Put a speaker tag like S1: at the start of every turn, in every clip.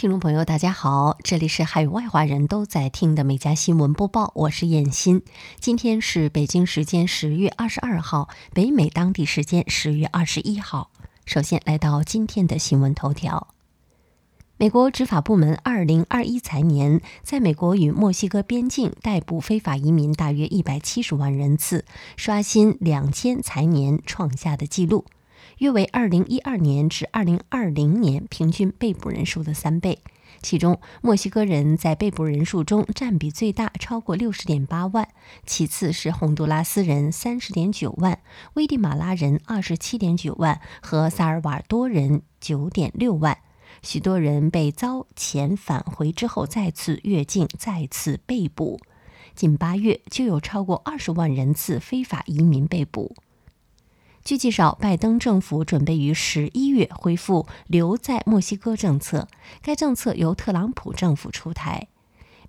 S1: 听众朋友，大家好，这里是海外华人都在听的每家新闻播报，我是燕欣。今天是北京时间十月二十二号，北美当地时间十月二十一号。首先来到今天的新闻头条。美国执法部门二零二一财年在美国与墨西哥边境逮捕非法移民大约一百七十万人次，刷新两千财年创下的纪录，约为二零一二年至二零二零年平均被捕人数的三倍。其中，墨西哥人在被捕人数中占比最大，超过六十点八万；其次是洪都拉斯人三十点九万，危地马拉人二十七点九万和萨尔瓦多人九点六万。许多人被遭遣返回之后再次越境、再次被捕。仅八月就有超过二十万人次非法移民被捕。据介绍，拜登政府准备于十一月恢复留在墨西哥政策，该政策由特朗普政府出台。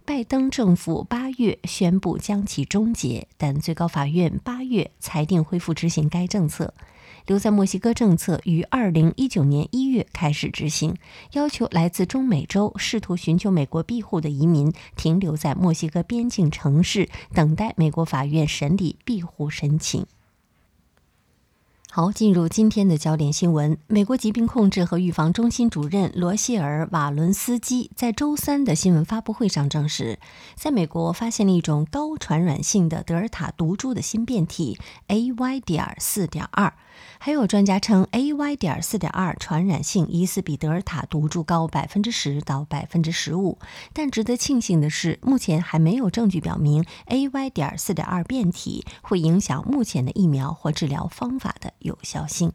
S1: 拜登政府八月宣布将其终结，但最高法院八月裁定恢复执行该政策。留在墨西哥政策于二零一九年一月开始执行，要求来自中美洲试图寻求美国庇护的移民停留在墨西哥边境城市，等待美国法院审理庇护申请。好进入今天的焦点新闻。美国疾病控制和预防中心主任罗谢尔瓦伦斯基在周三的新闻发布会上证实在美国发现了一种高传染性的德尔塔毒株的新变体 ay 点四点二还有专家称，AY. 点四点二传染性疑似比德尔塔毒株高百分之十到百分之十五。但值得庆幸的是，目前还没有证据表明 AY. 点四点二变体会影响目前的疫苗或治疗方法的。有效性。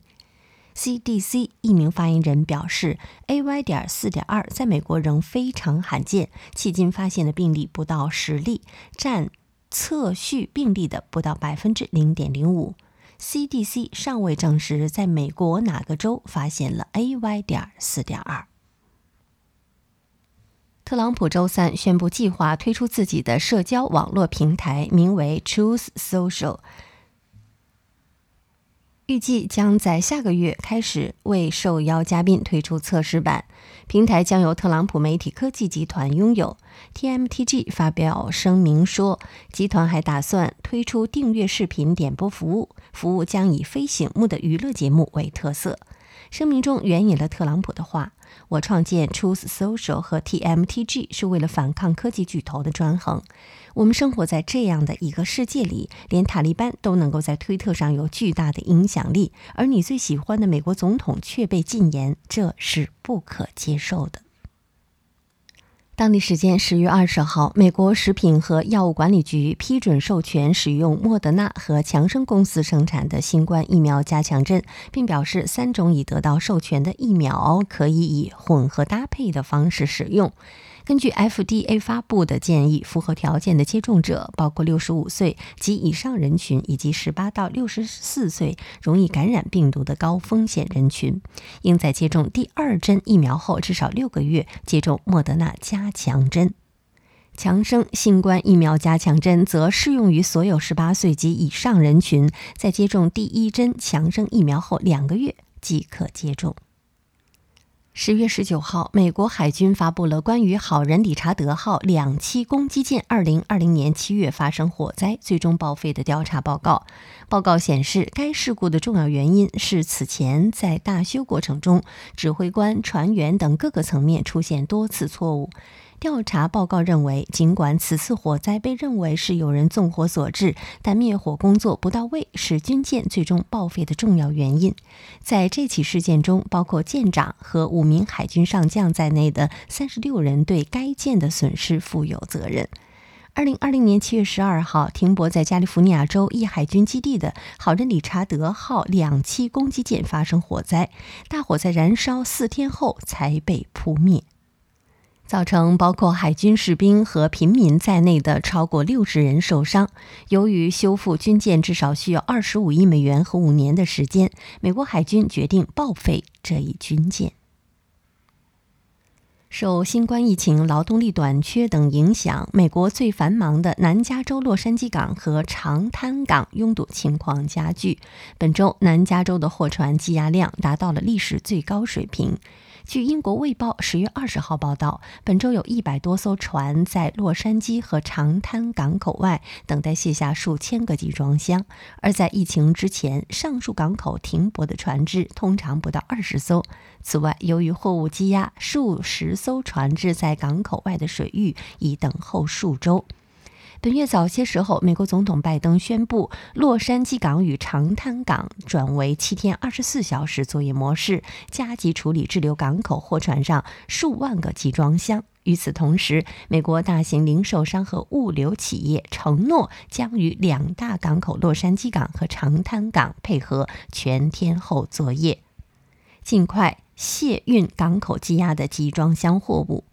S1: CDC 一名发言人表示，AY. 点四点二在美国仍非常罕见，迄今发现的病例不到十例，占测序病例的不到百分之零点零五。CDC 尚未证实在美国哪个州发现了 AY. 点四点二。特朗普周三宣布计划推出自己的社交网络平台，名为 Truth Social。预计将在下个月开始为受邀嘉宾推出测试版。平台将由特朗普媒体科技集团拥有。TMTG 发表声明说，集团还打算推出订阅视频点播服务，服务将以非醒目的娱乐节目为特色。声明中援引了特朗普的话：“我创建 Truth Social 和 TMTG 是为了反抗科技巨头的专横。我们生活在这样的一个世界里，连塔利班都能够在推特上有巨大的影响力，而你最喜欢的美国总统却被禁言，这是不可接受的。”当地时间十月二十号，美国食品和药物管理局批准授权使用莫德纳和强生公司生产的新冠疫苗加强针，并表示三种已得到授权的疫苗可以以混合搭配的方式使用。根据 FDA 发布的建议，符合条件的接种者包括六十五岁及以上人群，以及十八到六十四岁容易感染病毒的高风险人群，应在接种第二针疫苗后至少六个月接种莫德纳加强针。强生新冠疫苗加强针则适用于所有十八岁及以上人群，在接种第一针强生疫苗后两个月即可接种。十月十九号，美国海军发布了关于“好人理查德号”两栖攻击舰二零二零年七月发生火灾，最终报废的调查报告。报告显示，该事故的重要原因是此前在大修过程中，指挥官、船员等各个层面出现多次错误。调查报告认为，尽管此次火灾被认为是有人纵火所致，但灭火工作不到位是军舰最终报废的重要原因。在这起事件中，包括舰长和五名海军上将在内的三十六人对该舰的损失负有责任。二零二零年七月十二号，停泊在加利福尼亚州一海军基地的好人理查德号两栖攻击舰发生火灾，大火在燃烧四天后才被扑灭，造成包括海军士兵和平民在内的超过六十人受伤。由于修复军舰至少需要二十五亿美元和五年的时间，美国海军决定报废这一军舰。受新冠疫情、劳动力短缺等影响，美国最繁忙的南加州洛杉矶港和长滩港拥堵情况加剧。本周，南加州的货船积压量达到了历史最高水平。据英国《卫报》十月二十号报道，本周有一百多艘船在洛杉矶和长滩港口外等待卸下数千个集装箱。而在疫情之前，上述港口停泊的船只通常不到二十艘。此外，由于货物积压，数十艘船只在港口外的水域已等候数周。本月早些时候，美国总统拜登宣布，洛杉矶港与长滩港转为七天二十四小时作业模式，加急处理滞留港口货船上数万个集装箱。与此同时，美国大型零售商和物流企业承诺将与两大港口洛杉矶港和长滩港配合全天候作业，尽快卸运港口积压的集装箱货物。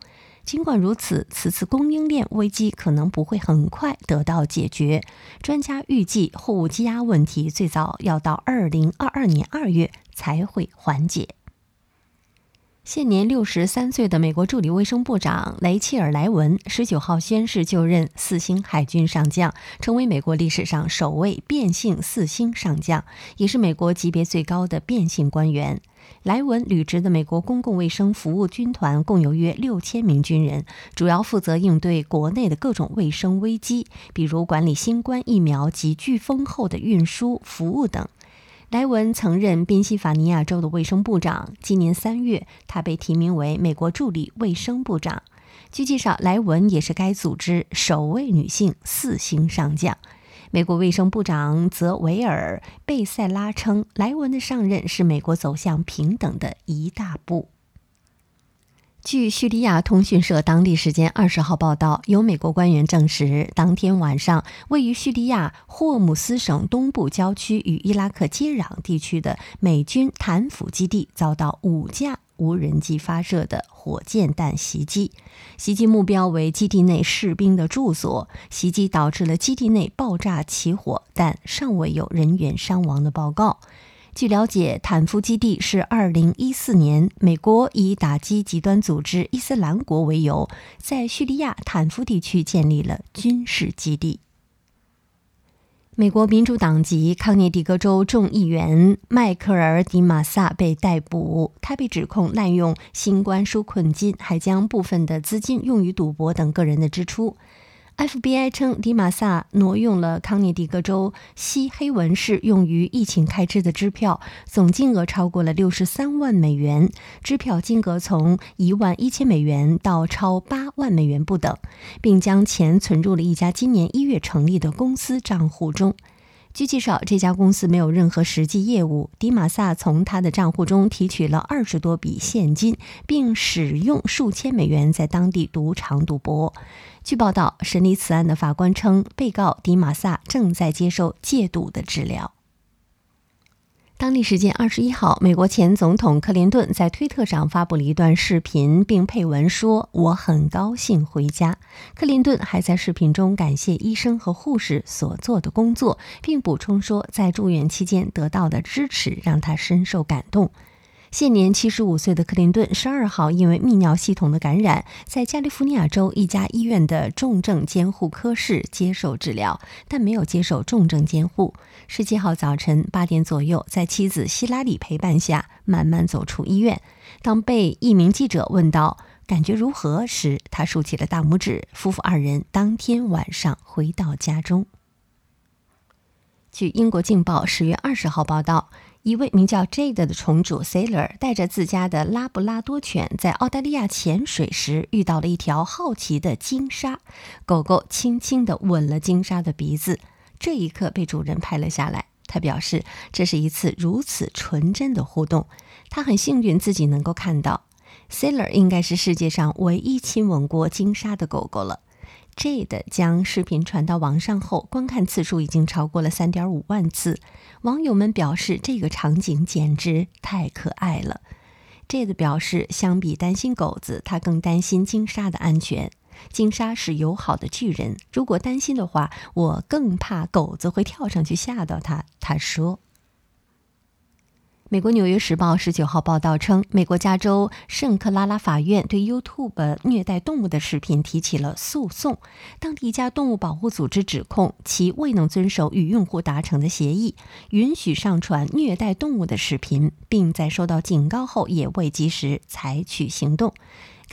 S1: 尽管如此，此次供应链危机可能不会很快得到解决。专家预计，货物积压问题最早要到二零二二年二月才会缓解。现年六十三岁的美国助理卫生部长雷切尔·莱文十九号宣誓就任四星海军上将，成为美国历史上首位变性四星上将，也是美国级别最高的变性官员。莱文履职的美国公共卫生服务军团共有约六千名军人，主要负责应对国内的各种卫生危机，比如管理新冠疫苗及飓风后的运输服务等。莱文曾任宾夕法尼亚州的卫生部长，今年三月，他被提名为美国助理卫生部长。据介绍，莱文也是该组织首位女性四星上将。美国卫生部长泽维尔·贝塞拉称，莱文的上任是美国走向平等的一大步。据叙利亚通讯社当地时间二十号报道，有美国官员证实，当天晚上，位于叙利亚霍姆斯省东部郊区与伊拉克接壤地区的美军坦府基地遭到五架。无人机发射的火箭弹袭击，袭击目标为基地内士兵的住所。袭击导致了基地内爆炸起火，但尚未有人员伤亡的报告。据了解，坦夫基地是2014年美国以打击极端组织伊斯兰国为由，在叙利亚坦夫地区建立了军事基地。美国民主党籍康涅狄格州众议员迈克尔·迪马萨被逮捕，他被指控滥用新冠纾困金，还将部分的资金用于赌博等个人的支出。FBI 称，迪马萨挪用了康涅狄格州西黑文市用于疫情开支的支票，总金额超过了六十三万美元，支票金额从一万一千美元到超八万美元不等，并将钱存入了一家今年一月成立的公司账户中。据介绍，这家公司没有任何实际业务。迪马萨从他的账户中提取了二十多笔现金，并使用数千美元在当地赌场赌博。据报道，审理此案的法官称，被告迪马萨正在接受戒赌的治疗。当地时间二十一号，美国前总统克林顿在推特上发布了一段视频，并配文说：“我很高兴回家。”克林顿还在视频中感谢医生和护士所做的工作，并补充说，在住院期间得到的支持让他深受感动。现年七十五岁的克林顿，十二号因为泌尿系统的感染，在加利福尼亚州一家医院的重症监护科室接受治疗，但没有接受重症监护。十七号早晨八点左右，在妻子希拉里陪伴下，慢慢走出医院。当被一名记者问到感觉如何时，他竖起了大拇指。夫妇二人当天晚上回到家中。据英国《镜报》十月二十号报道。一位名叫 Jade 的虫主 Sailor 带着自家的拉布拉多犬在澳大利亚潜水时，遇到了一条好奇的鲸鲨。狗狗轻轻地吻了鲸鲨的鼻子，这一刻被主人拍了下来。他表示，这是一次如此纯真的互动，他很幸运自己能够看到。Sailor 应该是世界上唯一亲吻过鲸鲨的狗狗了。Jade 将视频传到网上后，观看次数已经超过了三点五万次。网友们表示，这个场景简直太可爱了。Jade 表示，相比担心狗子，他更担心金鲨的安全。金鲨是友好的巨人，如果担心的话，我更怕狗子会跳上去吓到他。他说。美国《纽约时报》十九号报道称，美国加州圣克拉拉法院对 YouTube 虐待动物的视频提起了诉讼。当地一家动物保护组织指控其未能遵守与用户达成的协议，允许上传虐待动物的视频，并在收到警告后也未及时采取行动。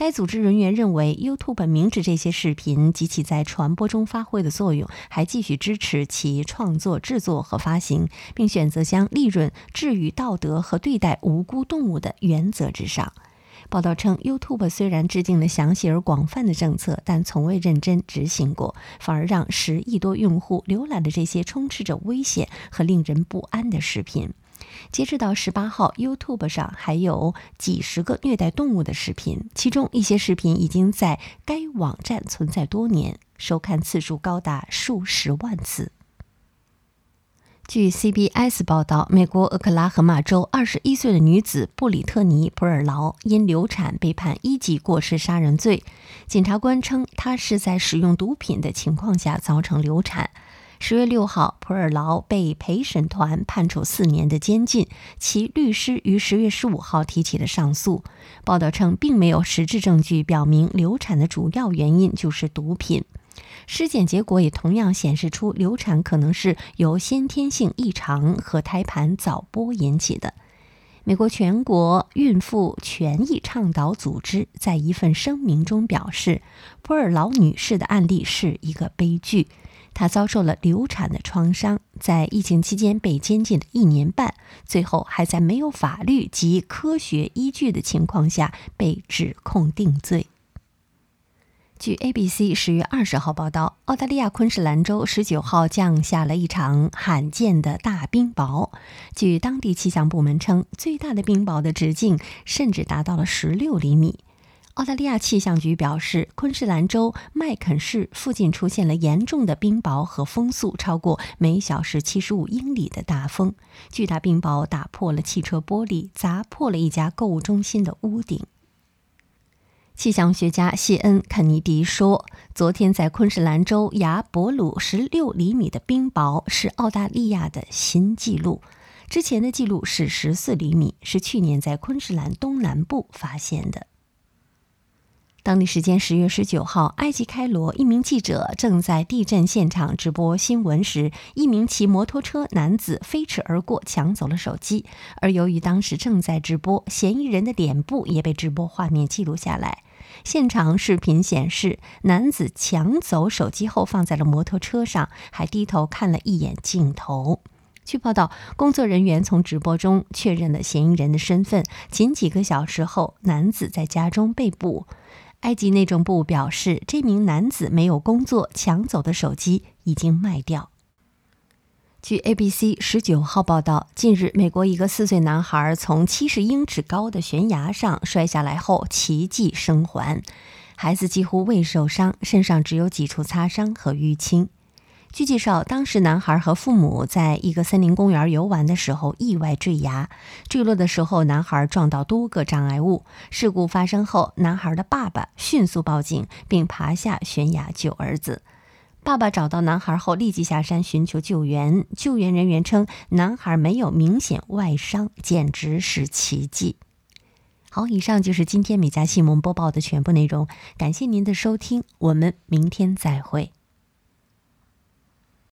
S1: 该组织人员认为，YouTube 明知这些视频及其在传播中发挥的作用，还继续支持其创作、制作和发行，并选择将利润置于道德和对待无辜动物的原则之上。报道称，YouTube 虽然制定了详细而广泛的政策，但从未认真执行过，反而让十亿多用户浏览了这些充斥着危险和令人不安的视频。截止到十八号，YouTube 上还有几十个虐待动物的视频，其中一些视频已经在该网站存在多年，收看次数高达数十万次。据 CBS 报道，美国俄克拉荷马州二十一岁的女子布里特尼·普尔劳因流产被判一级过失杀人罪。检察官称，她是在使用毒品的情况下造成流产。十月六号，普尔劳被陪审团判处四年的监禁。其律师于十月十五号提起了上诉。报道称，并没有实质证据表明流产的主要原因就是毒品。尸检结果也同样显示出，流产可能是由先天性异常和胎盘早剥引起的。美国全国孕妇权益倡导组织在一份声明中表示，普尔劳女士的案例是一个悲剧。她遭受了流产的创伤，在疫情期间被监禁了一年半，最后还在没有法律及科学依据的情况下被指控定罪。据 ABC 十月二十号报道，澳大利亚昆士兰州十九号降下了一场罕见的大冰雹。据当地气象部门称，最大的冰雹的直径甚至达到了十六厘米。澳大利亚气象局表示，昆士兰州麦肯市附近出现了严重的冰雹和风速超过每小时七十五英里的大风。巨大冰雹打破了汽车玻璃，砸破了一家购物中心的屋顶。气象学家谢恩·肯尼迪说：“昨天在昆士兰州亚伯鲁十六厘米的冰雹是澳大利亚的新纪录，之前的记录是十四厘米，是去年在昆士兰东南部发现的。”当地时间十月十九号，埃及开罗一名记者正在地震现场直播新闻时，一名骑摩托车男子飞驰而过，抢走了手机。而由于当时正在直播，嫌疑人的脸部也被直播画面记录下来。现场视频显示，男子抢走手机后放在了摩托车上，还低头看了一眼镜头。据报道，工作人员从直播中确认了嫌疑人的身份。仅几个小时后，男子在家中被捕。埃及内政部表示，这名男子没有工作，抢走的手机已经卖掉。据 ABC 十九号报道，近日，美国一个四岁男孩从七十英尺高的悬崖上摔下来后奇迹生还，孩子几乎未受伤，身上只有几处擦伤和淤青。据介绍，当时男孩和父母在一个森林公园游玩的时候意外坠崖，坠落的时候男孩撞到多个障碍物。事故发生后，男孩的爸爸迅速报警，并爬下悬崖救儿子。爸爸找到男孩后立即下山寻求救援，救援人员称男孩没有明显外伤，简直是奇迹。好，以上就是今天美家新闻播报的全部内容，感谢您的收听，我们明天再会。